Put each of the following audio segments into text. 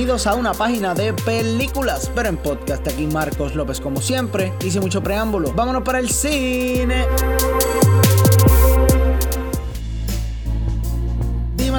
bienvenidos a una página de películas, pero en podcast aquí Marcos López como siempre, sin mucho preámbulo, vámonos para el cine.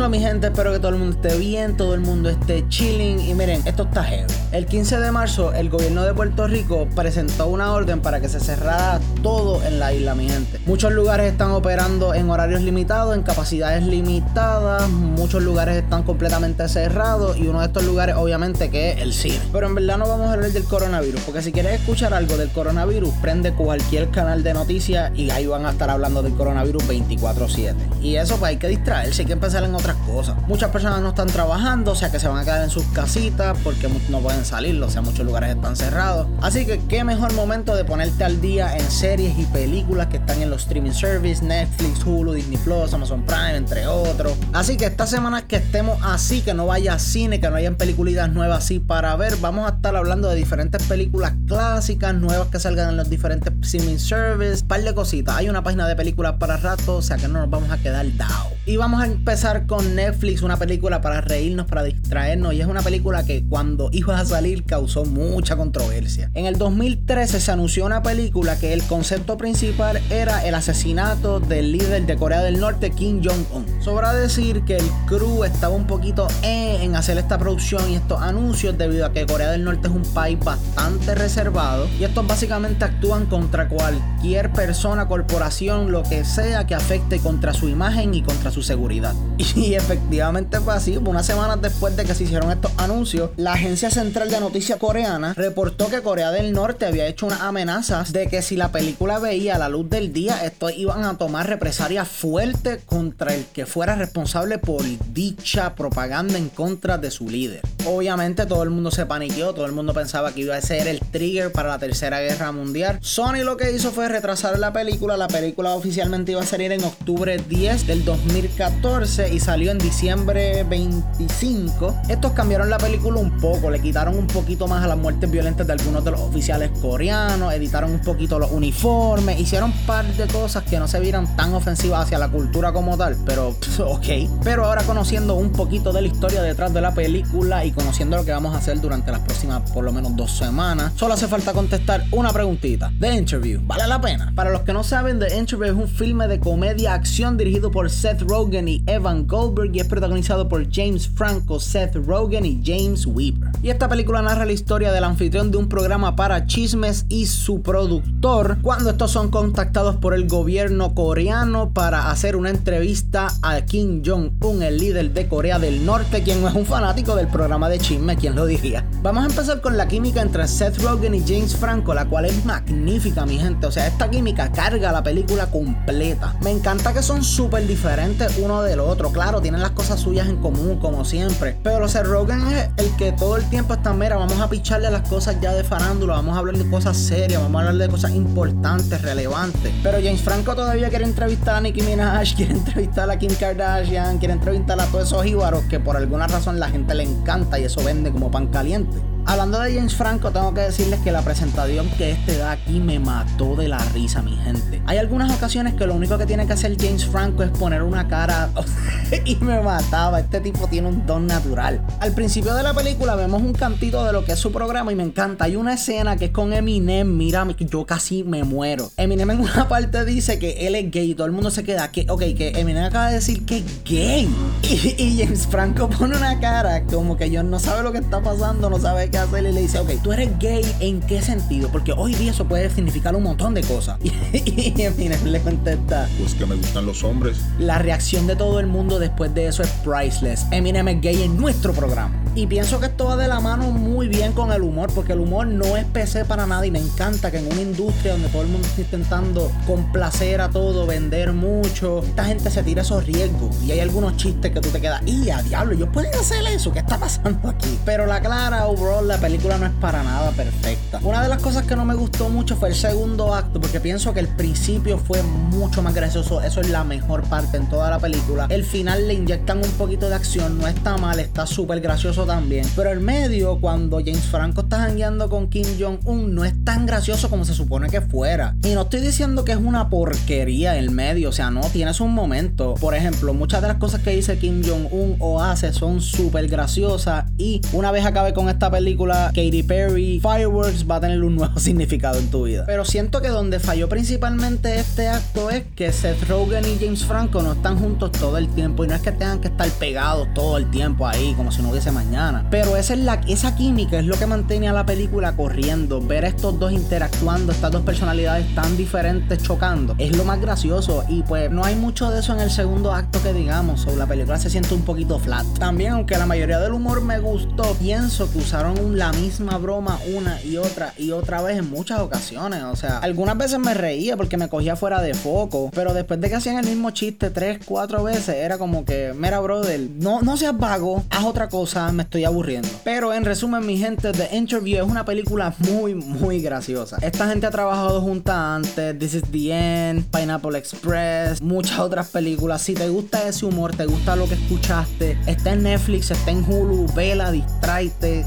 Mi gente, espero que todo el mundo esté bien, todo el mundo esté chilling y miren, esto está heavy. El 15 de marzo el gobierno de Puerto Rico presentó una orden para que se cerrara todo en la isla, mi gente. Muchos lugares están operando en horarios limitados, en capacidades limitadas, muchos lugares están completamente cerrados y uno de estos lugares obviamente que es el cine. Pero en verdad no vamos a hablar del coronavirus, porque si quieres escuchar algo del coronavirus, prende cualquier canal de noticias y ahí van a estar hablando del coronavirus 24/7. Y eso pues hay que distraerse, hay que empezar en otras cosas. Muchas personas no están trabajando, o sea que se van a quedar en sus casitas porque no pueden salir, o sea, muchos lugares están cerrados. Así que qué mejor momento de ponerte al día en series y películas que están en los streaming service, Netflix, Hulu, Disney Plus, Amazon Prime, entre otros. Así que esta semana que estemos así, que no vaya a cine, que no hayan películas nuevas así para ver, vamos a estar hablando de diferentes películas clásicas, nuevas que salgan en los diferentes streaming service, par de cositas. Hay una página de películas para rato, o sea que no nos vamos a quedar down. Y vamos a empezar con Netflix, una película para reírnos, para distraernos. Y es una película que cuando iba a salir causó mucha controversia. En el 2013 se anunció una película que el concepto principal era el asesinato del líder de Corea del Norte, Kim Jong-un. Sobra decir que el crew estaba un poquito en hacer esta producción y estos anuncios debido a que Corea del Norte es un país bastante reservado. Y estos básicamente actúan contra cualquier persona, corporación, lo que sea que afecte contra su imagen y contra su seguridad. efectivamente fue así. Unas semanas después de que se hicieron estos anuncios, la Agencia Central de Noticias Coreana reportó que Corea del Norte había hecho unas amenazas de que si la película veía la luz del día, estos iban a tomar represalias fuertes contra el que fuera responsable por dicha propaganda en contra de su líder. Obviamente todo el mundo se paniqueó, todo el mundo pensaba que iba a ser el trigger para la tercera guerra mundial. Sony lo que hizo fue retrasar la película, la película oficialmente iba a salir en octubre 10 del 2014 y salió en diciembre 25. Estos cambiaron la película un poco, le quitaron un poquito más a las muertes violentas de algunos de los oficiales coreanos, editaron un poquito los uniformes, hicieron un par de cosas que no se vieran tan ofensivas hacia la cultura como tal, pero ok. Pero ahora conociendo un poquito de la historia detrás de la película y conociendo lo que vamos a hacer durante las próximas por lo menos dos semanas, solo hace falta contestar una preguntita. The Interview, ¿vale la pena? Para los que no saben, The Interview es un filme de comedia acción dirigido por Seth Rogen y Evan Goldberg y es protagonizado por James Franco, Seth Rogen y James Weaver. Y esta película narra la historia del anfitrión de un programa para chismes y su productor cuando estos son contactados por el gobierno coreano para hacer una entrevista a Kim Jong-un, el líder de Corea del Norte, quien no es un fanático del programa de chisme, quien lo diría. Vamos a empezar con la química entre Seth Rogen y James Franco, la cual es magnífica, mi gente. O sea, esta química carga la película completa. Me encanta que son súper diferentes uno del otro. Claro, tienen las cosas suyas en común, como siempre. Pero Seth Rogen es el que todo el tiempo está, mera, vamos a picharle las cosas ya de farándula, vamos a hablar de cosas serias, vamos a hablar de cosas importantes, relevantes. Pero James Franco todavía quiere entrevistar a Nicki Minaj, quiere entrevistar a Kim Kardashian, quiere entrevistar a todos esos íbaros que por alguna razón la gente le encanta y eso vende como pan caliente. Hablando de James Franco, tengo que decirles que la presentación que este da aquí me mató de la risa, mi gente. Hay algunas ocasiones que lo único que tiene que hacer James Franco es poner una cara y me mataba. Este tipo tiene un don natural. Al principio de la película vemos un cantito de lo que es su programa y me encanta. Hay una escena que es con Eminem. Mira, yo casi me muero. Eminem en una parte dice que él es gay y todo el mundo se queda que, ok, que Eminem acaba de decir que es gay. Y, y James Franco pone una cara como que yo no sabe lo que está pasando, no sabe que hacer y le dice, ok, tú eres gay, ¿en qué sentido? Porque hoy día eso puede significar un montón de cosas. Y, Eminem le contesta, pues que me gustan los hombres. La reacción de todo el mundo después de eso es priceless. Eminem es gay en nuestro programa. Y pienso que esto va de la mano muy bien con el humor, porque el humor no es PC para nada y me encanta que en una industria donde todo el mundo está intentando complacer a todo, vender mucho, esta gente se tira esos riesgos y hay algunos chistes que tú te quedas, y a diablo, ellos pueden hacer eso, ¿qué está pasando aquí? Pero la clara, overall, la película no es para nada perfecta. Una de las cosas que no me gustó mucho fue el segundo acto, porque pienso que el principio fue mucho más gracioso. Eso es la mejor parte en toda la película. El final le inyectan un poquito de acción, no está mal, está súper gracioso también. Pero el medio, cuando James Franco está jangueando con Kim Jong-un, no es tan gracioso como se supone que fuera. Y no estoy diciendo que es una porquería el medio, o sea, no, tienes un momento. Por ejemplo, muchas de las cosas que dice Kim Jong-un o hace son súper graciosas. Y una vez acabe con esta película, Katy Perry, Fireworks va a tener un nuevo significado en tu vida. Pero siento que donde falló principalmente este acto es que Seth Rogen y James Franco no están juntos todo el tiempo. Y no es que tengan que estar pegados todo el tiempo ahí, como si no hubiese mañana. Pero esa, es la, esa química es lo que mantiene a la película corriendo. Ver a estos dos interactuando, estas dos personalidades tan diferentes chocando, es lo más gracioso. Y pues no hay mucho de eso en el segundo acto que digamos. O la película se siente un poquito flat. También, aunque la mayoría del humor me gustó, pienso que usaron la misma broma una y otra y otra vez en muchas ocasiones. O sea, algunas veces me reía porque me cogía fuera de foco. Pero después de que hacían el mismo chiste tres, cuatro veces, era como que, mira, brother, no, no seas vago, haz otra cosa, me estoy aburriendo. Pero en resumen, mi gente, The Interview es una película muy, muy graciosa. Esta gente ha trabajado junta antes, This is the End, Pineapple Express, muchas otras películas. Si te gusta ese humor, te gusta lo que escuchaste, está en Netflix, está en Hulu, vela, distráete,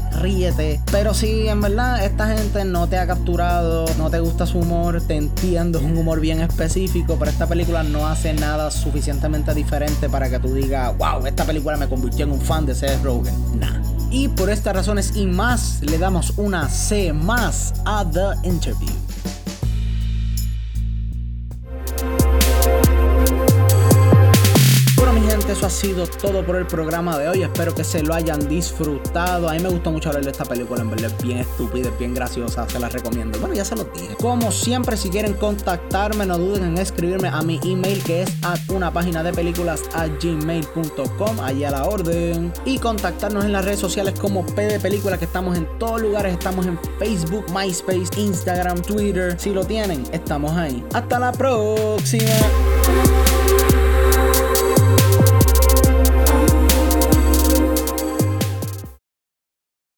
Pero si en verdad esta gente no te ha capturado, no te gusta su humor, te entiendo, es un humor bien específico, pero esta película no hace nada suficientemente diferente para que tú digas, wow, esta película me convirtió en un fan de Seth Rogen. Nah. Y por estas razones y más, le damos una C más a The Interview. Ha sido todo por el programa de hoy. Espero que se lo hayan disfrutado. A mí me gustó mucho hablar de esta película. En verdad es bien estúpida, es bien graciosa. Se la recomiendo. Bueno, ya se lo dije. Como siempre, si quieren contactarme, no duden en escribirme a mi email que es a una página de películas a gmail.com. Allí a la orden. Y contactarnos en las redes sociales como PD Película, que estamos en todos lugares. Estamos en Facebook, MySpace, Instagram, Twitter. Si lo tienen, estamos ahí. Hasta la próxima.